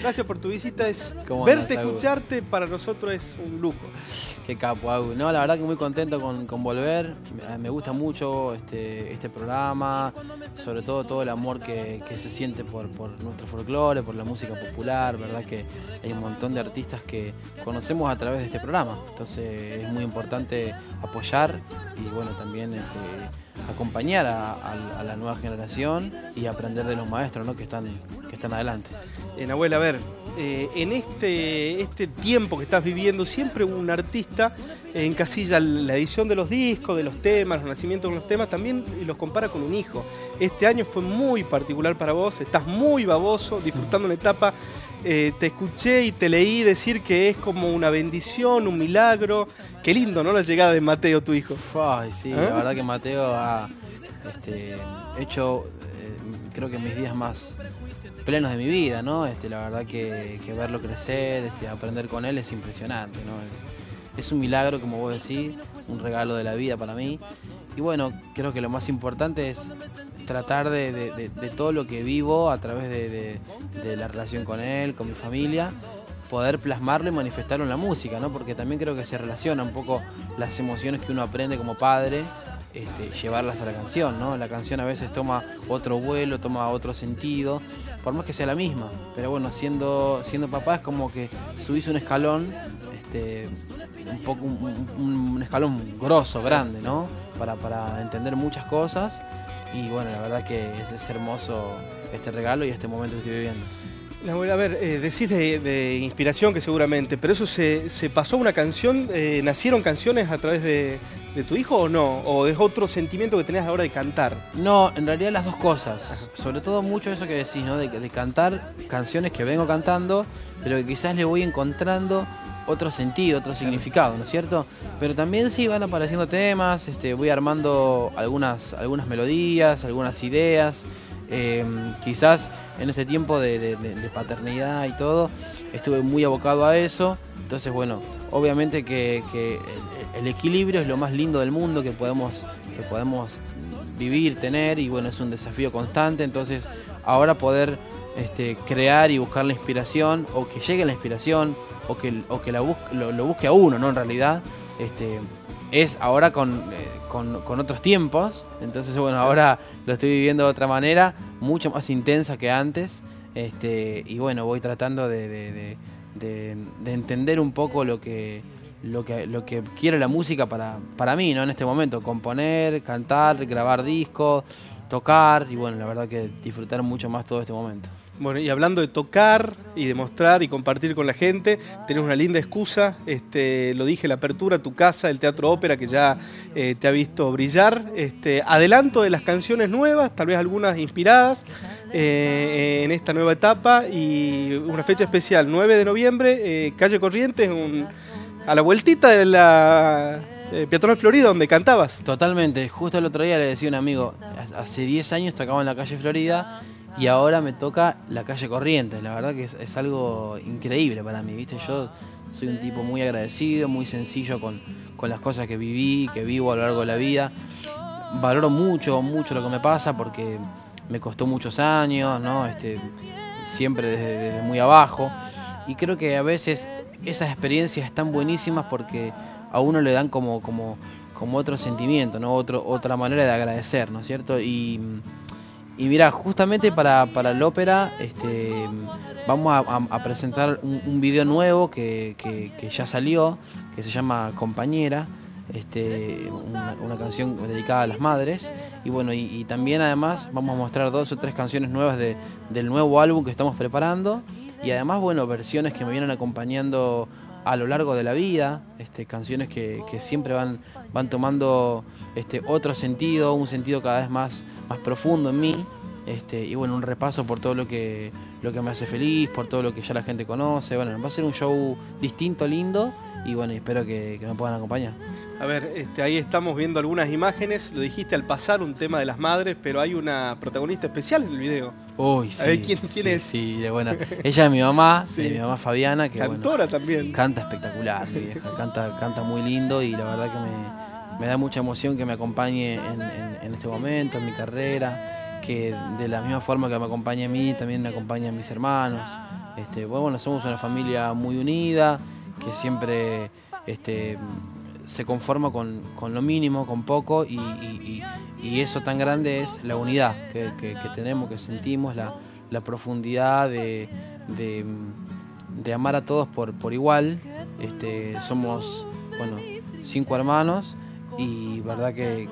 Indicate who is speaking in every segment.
Speaker 1: Gracias por tu visita. Es
Speaker 2: ¿Cómo
Speaker 1: verte,
Speaker 2: andás,
Speaker 1: escucharte, para nosotros es un lujo.
Speaker 2: Qué capo, Agu. No, la verdad que muy contento con, con volver. Me, me gusta mucho este, este programa, sobre todo todo el amor que, que se siente por, por nuestro folclore, por la música popular, verdad que hay un montón de artistas que conocemos a través de este programa. Entonces es muy importante apoyar y bueno, también este, acompañar a, la nueva generación y aprender de los maestros ¿no? que, están, que están adelante.
Speaker 1: En abuela, a ver, eh, en este, este tiempo que estás viviendo, siempre un artista encasilla la edición de los discos, de los temas, los nacimientos de los temas, también los compara con un hijo. Este año fue muy particular para vos, estás muy baboso, disfrutando una etapa. Eh, te escuché y te leí decir que es como una bendición, un milagro. Qué lindo, ¿no? La llegada de Mateo, tu hijo.
Speaker 2: Ay, sí,
Speaker 1: ¿Eh?
Speaker 2: la verdad que Mateo ha este, hecho, eh, creo que mis días más plenos de mi vida, ¿no? Este, la verdad que, verlo crecer, este, aprender con él es impresionante, ¿no? Es, un milagro, como vos decís, un regalo de la vida para mí. Y bueno, creo que lo más importante es tratar de, todo lo que vivo a través de la relación con él, con mi familia, poder plasmarlo y manifestarlo en la música, ¿no? Porque también creo que se relaciona un poco las emociones que uno aprende como padre, este, llevarlas a la canción, ¿no? La canción a veces toma otro vuelo, toma otro sentido, por más que sea la misma. Pero bueno, siendo, siendo papá es como que subís un escalón, este, un poco un, escalón grosso, grande, ¿no? Para, para entender muchas cosas. Y bueno, la verdad que es hermoso este regalo y este momento que estoy viviendo.
Speaker 1: A ver, eh, decís de, de inspiración que seguramente, pero eso se, se pasó a una canción, eh, ¿nacieron canciones a través de, de tu hijo o no? ¿O es otro sentimiento que tenés ahora de cantar?
Speaker 2: No, en realidad las dos cosas. Sobre todo mucho eso que decís, ¿no? De, de cantar canciones que vengo cantando, pero que quizás le voy encontrando otro sentido, otro significado, ¿no es cierto? Pero también sí van apareciendo temas, este, voy armando algunas, algunas melodías, algunas ideas. Eh, quizás en este tiempo de, paternidad y todo, estuve muy abocado a eso. Entonces, bueno, obviamente que, el, equilibrio es lo más lindo del mundo que podemos, que podemos vivir, tener, y bueno, es un desafío constante. Entonces, ahora poder este, crear y buscar la inspiración, o que llegue la inspiración, o que, o que la bus- lo, lo busque a uno, ¿no? En realidad, este, es ahora con, eh, con, con otros tiempos. Entonces, bueno, ahora lo estoy viviendo de otra manera, mucho más intensa que antes. Este, y bueno, voy tratando de, de- de- de- de entender un poco lo que, lo que, lo que quiere la música para, para mí, ¿no? En este momento, componer, cantar, grabar discos, tocar y bueno, la verdad que disfrutar mucho más todo este momento.
Speaker 1: Bueno, y hablando de tocar y de mostrar y compartir con la gente, tenés una linda excusa, este, lo dije, la apertura, tu casa, el Teatro Ópera, que ya eh, te ha visto brillar. Este, adelanto de las canciones nuevas, tal vez algunas inspiradas eh, en esta nueva etapa y una fecha especial, 9 de noviembre, eh, Calle Corrientes, un- a la vueltita de la eh, Florida, donde cantabas.
Speaker 2: Totalmente, justo el otro día le decía a un amigo, hace 10 años tocaba en la calle Florida y ahora me toca la calle Corrientes, la verdad que es, algo increíble para mí, ¿viste? Yo soy un tipo muy agradecido, muy sencillo con, con las cosas que viví, que vivo a lo largo de la vida. Valoro mucho, mucho lo que me pasa porque me costó muchos años, ¿no? Este, siempre desde muy abajo. Y creo que a veces esas experiencias están buenísimas porque a uno le dan como, como, como otro sentimiento, ¿no? Otro, otra manera de agradecer, ¿no es cierto? Y, y mira, justamente para, para el ópera este, vamos a, presentar un, video nuevo que, que- ya salió, que se llama Compañera, este, una, una canción dedicada a las madres. Y bueno, y, y también además vamos a mostrar dos o tres canciones nuevas de- del nuevo álbum que estamos preparando. Y además, bueno, versiones que me vienen acompañando a lo largo de la vida, este, canciones que, que siempre van, van tomando este, otro sentido, un sentido cada vez más, más profundo en mí. Este, y bueno, un repaso por todo lo que, lo que me hace feliz, por todo lo que ya la gente conoce. Bueno, va a ser un show distinto, lindo, y bueno, espero que, que me puedan acompañar.
Speaker 1: A ver, este, ahí estamos viendo algunas imágenes, lo dijiste al pasar, un tema de las madres, pero hay una protagonista especial en el video.
Speaker 2: Uy, sí.
Speaker 1: A ver, ¿quién- quién
Speaker 2: sí,
Speaker 1: es?
Speaker 2: Sí, de- bueno, ella es mi mamá,
Speaker 1: Sí.
Speaker 2: eh, mi mamá Fabiana, que bueno,
Speaker 1: Cantora también.
Speaker 2: Canta espectacular, mi vieja. Canta, canta muy lindo y la verdad que me, me da mucha emoción que me acompañe en, en- en este momento, en mi carrera. Que de la misma forma que me acompaña a mí, también me acompañan mis hermanos. Este, bueno, somos una familia muy unida, que siempre este, se conforma con, lo mínimo, con poco, y, eso tan grande es la unidad que, tenemos, que sentimos, la, profundidad de, amar a todos por, por igual. Este, somos, bueno, cinco hermanos y verdad que,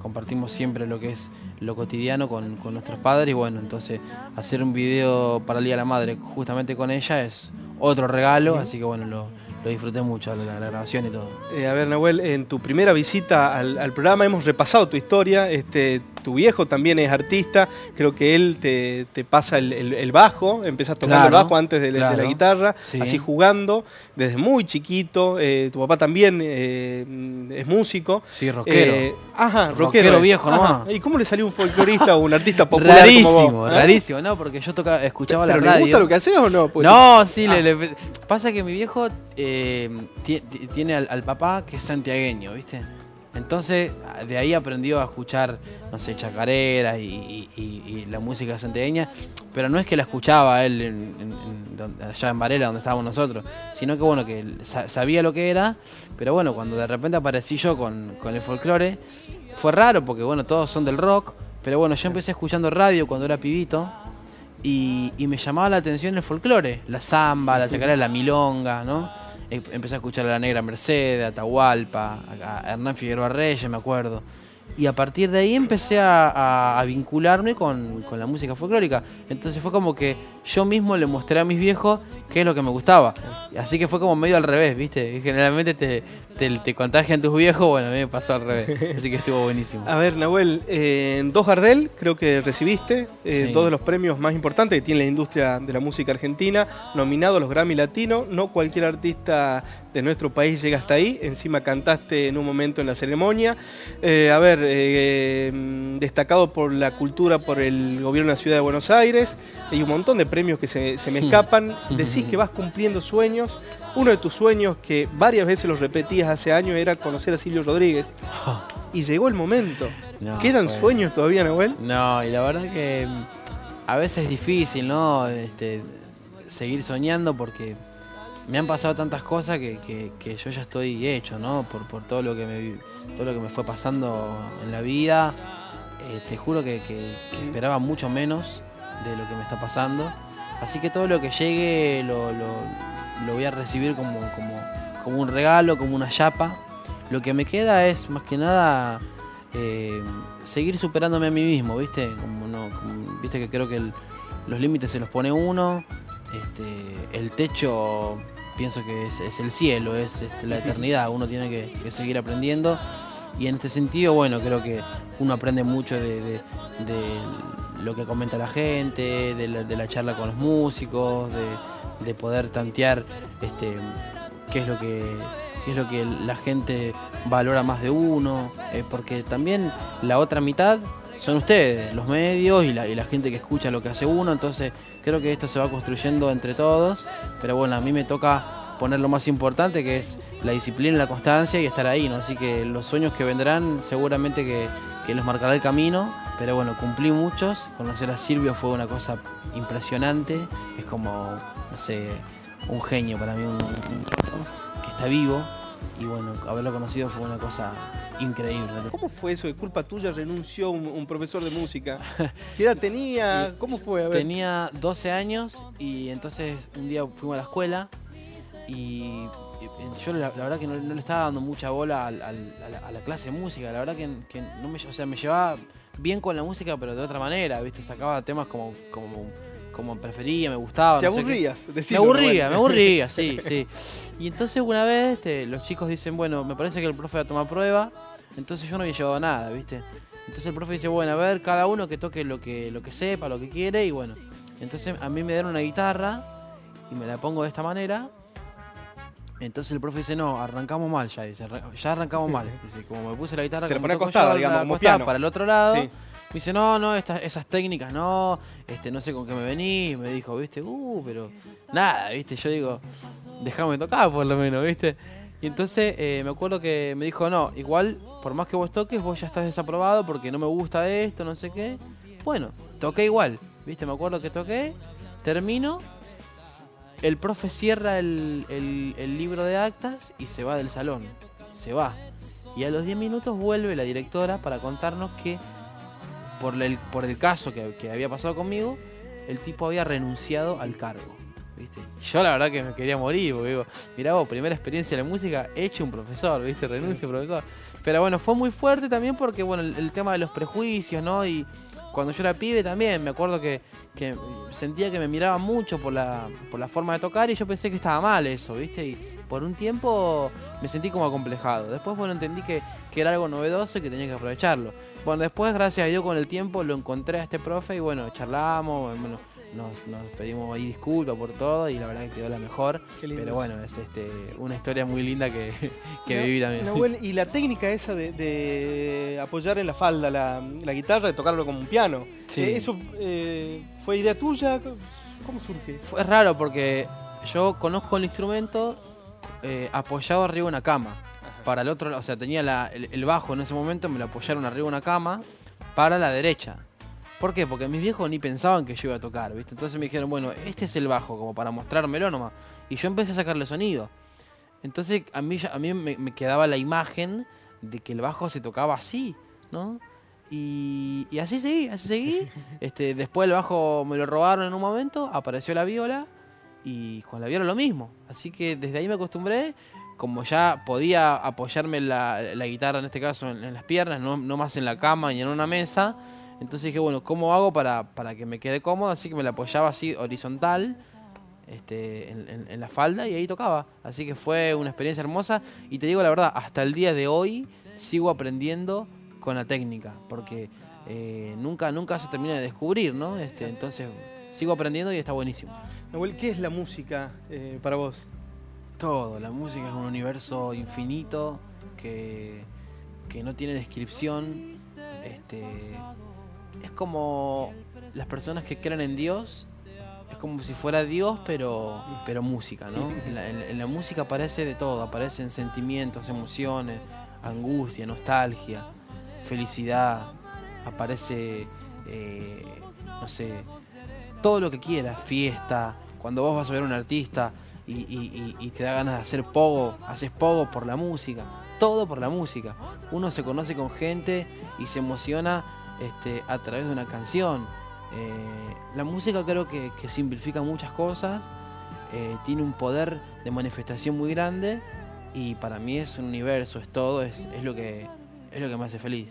Speaker 2: compartimos siempre lo que es lo cotidiano con, nuestros padres y bueno, entonces hacer un video para el Día de la Madre justamente con ella es otro regalo, así que bueno, lo, disfruté mucho, la, grabación y todo.
Speaker 1: Eh, a ver, Nahuel, en tu primera visita al, al, programa hemos repasado tu historia, este, tu viejo también es artista, creo que él te, pasa el, bajo, empiezas tocando el bajo antes de, la guitarra, así jugando, desde muy chiquito, eh, tu papá también eh, es músico.
Speaker 2: Sí, rockero.
Speaker 1: Ajá, rockero.
Speaker 2: viejo, ¿no?
Speaker 1: ¿Y cómo le salió un folclorista o un artista popular
Speaker 2: rarísimo, como vos? Rarísimo, ¿no? Porque yo tocaba, escuchaba la radio.
Speaker 1: ¿Le gusta lo que haces o no?
Speaker 2: Pues, no, sí, le, ah. pasa que mi viejo tiene al, papá que es santiagueño, ¿viste? Entonces, de ahí aprendió a escuchar, no sé, chacareras y, la música santiagueña, pero no es que la escuchaba él allá en Varela, donde estábamos nosotros, sino que bueno, que sabía lo que era, pero bueno, cuando de repente aparecí yo con, el folclore, fue raro porque bueno, todos son del rock, pero bueno, yo empecé escuchando radio cuando era pibito y, me llamaba la atención el folclore, la samba, la chacarera, la milonga, ¿no? Empecé a escuchar a la Negra Mercedes, a Atahualpa, a Hernán Figueroa Reyes, me acuerdo. Y a partir de ahí empecé a, vincularme con, con, la música folclórica. Entonces fue como que yo mismo le mostré a mis viejos qué es lo que me gustaba. Así que fue como medio al revés, ¿viste? Generalmente te, te, contagian tus viejos, bueno, a mí me pasó al revés. Así que estuvo buenísimo.
Speaker 1: A ver, Nahuel, en dos Gardel creo que recibiste eh, dos de los premios más importantes que tiene la industria de la música argentina, nominado a los Grammy Latino. No cualquier artista de nuestro país llega hasta ahí. Encima cantaste en un momento en la ceremonia. Eh, a ver, eh, destacado por la cultura, por el gobierno de la ciudad de Buenos Aires. Hay un montón de premios que se, me hmm. escapan. Decís que vas cumpliendo sueños. Uno de tus sueños, que varias veces los repetías hace años, era conocer a Silvio Rodríguez. Y llegó el momento. ¿Quedan sueños todavía, Nahuel?
Speaker 2: No, y la verdad que mm, a veces es difícil, ¿no? Este, seguir soñando porque me han pasado tantas cosas que, yo ya estoy hecho, ¿no? Por, por, todo, lo que me, todo lo que me fue pasando en la vida. Eh, te juro que, esperaba mucho menos de lo que me está pasando. Así que todo lo que llegue lo, lo, voy a recibir como, como, como, un regalo, como una chapa. Lo que me queda es más que nada eh, seguir superándome a mí mismo, ¿viste? Como no, Viste que creo que los límites se los pone uno. Este, el techo pienso que es, el cielo, es, la eternidad, uno tiene que, seguir aprendiendo. Y en este sentido, bueno, creo que uno aprende mucho de, lo que comenta la gente, de la, charla con los músicos, de, poder tantear este, qué es lo que es lo que la gente valora más de uno, eh, porque también la otra mitad son ustedes, los medios y la, y la gente que escucha lo que hace uno, entonces creo que esto se va construyendo entre todos, pero bueno, a mí me toca poner lo más importante que es la disciplina, la constancia y estar ahí, ¿no? Así que los sueños que vendrán seguramente que, que los marcará el camino, pero bueno, cumplí muchos, conocer a Silvio fue una cosa impresionante, es como, no un genio para mí, un, que está vivo y bueno, haberlo conocido fue una cosa increíble.
Speaker 1: ¿Cómo fue eso? ¿De culpa tuya renunció un, profesor de música? ¿Qué edad tenía? ¿Cómo fue?
Speaker 2: Tenía 12 años y entonces un día fuimos a la escuela y yo la, verdad que no, le estaba dando mucha bola a, la, clase de música, la verdad que, no me, o sea, me llevaba bien con la música pero de otra manera, ¿viste? Sacaba temas como, como como prefería, me gustaba.
Speaker 1: ¿Te aburrías?
Speaker 2: me aburría, me aburría, sí, sí. Y entonces una vez este, los chicos dicen, bueno, me parece que el profe va a tomar prueba, entonces yo no había llevado nada, ¿viste? Entonces el profe dice, bueno, a ver, cada uno que toque lo que, lo que sepa, lo que quiere, y bueno. Entonces a mí me dieron una guitarra y me la pongo de esta manera. Entonces el profe dice, no, arrancamos mal ya, dice, ya arrancamos mal. Dice, como me puse la guitarra,
Speaker 1: Te como acostada, digamos, para
Speaker 2: el otro lado. Me dice, no, no, esas técnicas no, este, no sé con qué me venís, me dijo, viste, uh, pero nada, viste, yo digo, déjame tocar por lo menos, viste. Y entonces eh, me acuerdo que me dijo, no, igual, por más que vos toques, vos ya estás desaprobado porque no me gusta esto, no sé qué. Bueno, toqué igual, viste, me acuerdo que toqué, termino el profe cierra el, el- el libro de actas y se va del salón. Se va. Y a los 10 minutos vuelve la directora para contarnos que por el, por el caso que, que había pasado conmigo, el tipo había renunciado al cargo. ¿viste? Y yo la verdad que me quería morir, porque digo, mirá vos, primera experiencia en la música, hecho un profesor, ¿viste? Renuncia profesor. Pero bueno, fue muy fuerte también porque, bueno, el, el tema de los prejuicios, ¿no? Y cuando yo era pibe también, me acuerdo que, que sentía que me miraban mucho por la, por la forma de tocar y yo pensé que estaba mal eso, ¿viste? Y por un tiempo me sentí como acomplejado. Después, bueno, entendí que, que era algo novedoso y que tenía que aprovecharlo. Bueno, después, gracias a Dios, con el tiempo lo encontré a este profe y bueno, charlamos, bueno, nos, nos pedimos ahí disculpas por todo y la verdad que quedó la mejor.
Speaker 1: Qué lindo.
Speaker 2: Pero bueno, es este, una historia muy linda que, que viví también.
Speaker 1: Nahuel, y la técnica esa de, de apoyar en la falda la, la guitarra, de tocarlo como un piano,
Speaker 2: Sí.
Speaker 1: eh, ¿eso eh, fue idea tuya? ¿Cómo surge?
Speaker 2: Fue raro porque yo conozco el instrumento eh, apoyado arriba de una cama. Para el otro, lado, o sea, tenía la- el, el bajo en ese momento, me lo apoyaron arriba de una cama para la derecha. ¿Por qué? Porque mis viejos ni pensaban que yo iba a tocar, ¿viste? Entonces me dijeron, bueno, este es el bajo, como para mostrármelo nomás. Y yo empecé a sacarle sonido. Entonces a mí, a mí me, me quedaba la imagen de que el bajo se tocaba así, ¿no? Y, y así seguí, así seguí. Este, después el bajo me lo robaron en un momento, apareció la viola y con la viola lo mismo. Así que desde ahí me acostumbré, como ya podía apoyarme la, guitarra en este caso en, las piernas, no, más en la cama ni en una mesa. Entonces dije, bueno, ¿cómo hago para, para que me quede cómodo? Así que me la apoyaba así horizontal este, en la falda y ahí tocaba. Así que fue una experiencia hermosa. Y te digo la verdad, hasta el día de hoy sigo aprendiendo con la técnica, porque eh, nunca, nunca se termina de descubrir, ¿no? Este, entonces sigo aprendiendo y está buenísimo.
Speaker 1: Nahuel, ¿qué es la música eh, para vos?
Speaker 2: Todo, la música es un universo infinito que, que no tiene descripción. Este, es como las personas que creen en Dios, es como si fuera Dios, pero, pero música, ¿no? En la, en- en la música aparece de todo, aparecen sentimientos, emociones, angustia, nostalgia, felicidad, aparece, eh, no sé, todo lo que quieras, fiesta, cuando vos vas a ver a un artista y, y- te da ganas de hacer pogo, haces pogo por la música, todo por la música. Uno se conoce con gente y se emociona este, a través de una canción. Eh, la música creo que, que simplifica muchas cosas, eh, tiene un poder de manifestación muy grande y para mí es un universo, es todo, es, es lo que es lo que me hace feliz.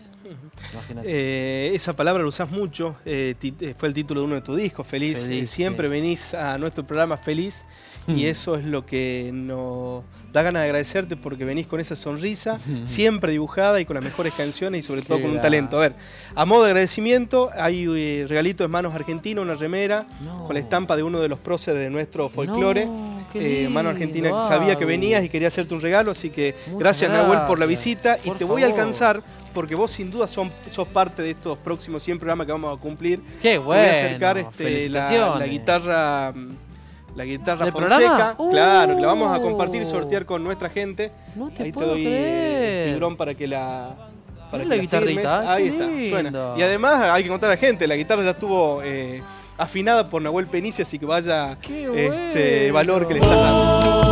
Speaker 2: Imagínate.
Speaker 1: Eh, esa palabra la usás mucho, eh, eh, fue el título de uno de tus discos, Feliz.
Speaker 2: Feliz,
Speaker 1: siempre
Speaker 2: sí.
Speaker 1: venís a nuestro programa feliz y eso es lo que nos da ganas de agradecerte porque venís con esa sonrisa, siempre dibujada y con las mejores canciones y sobre todo
Speaker 2: Qué
Speaker 1: con un talento. A ver, a modo de agradecimiento hay eh, regalito de Manos Argentina, una remera
Speaker 2: No.
Speaker 1: con la estampa de uno de los próceres de nuestro folclore.
Speaker 2: No,
Speaker 1: Eh, Mano Argentina
Speaker 2: lindo,
Speaker 1: sabía que venías y quería hacerte un regalo, así que
Speaker 2: Muchas
Speaker 1: gracias Nahuel por la
Speaker 2: gracias.
Speaker 1: visita y te voy a alcanzar porque vos sin duda son, sos parte de estos próximos 100 programas que vamos a cumplir.
Speaker 2: Qué
Speaker 1: Te
Speaker 2: bueno.
Speaker 1: voy a acercar este, la guitarra mm, la guitarra
Speaker 2: ¿Del
Speaker 1: Fonseca, claro, que la vamos a
Speaker 2: Uh.
Speaker 1: compartir y sortear con nuestra gente.
Speaker 2: No te
Speaker 1: Ahí te
Speaker 2: puedo
Speaker 1: doy
Speaker 2: creer.
Speaker 1: el figurón para que la para que
Speaker 2: la guitarrita,
Speaker 1: firmes. Ahí está, suena. Y además hay que contar a la gente, la guitarra ya estuvo eh, afinada por Nahuel Penici, así que vaya este valor que le estás dando.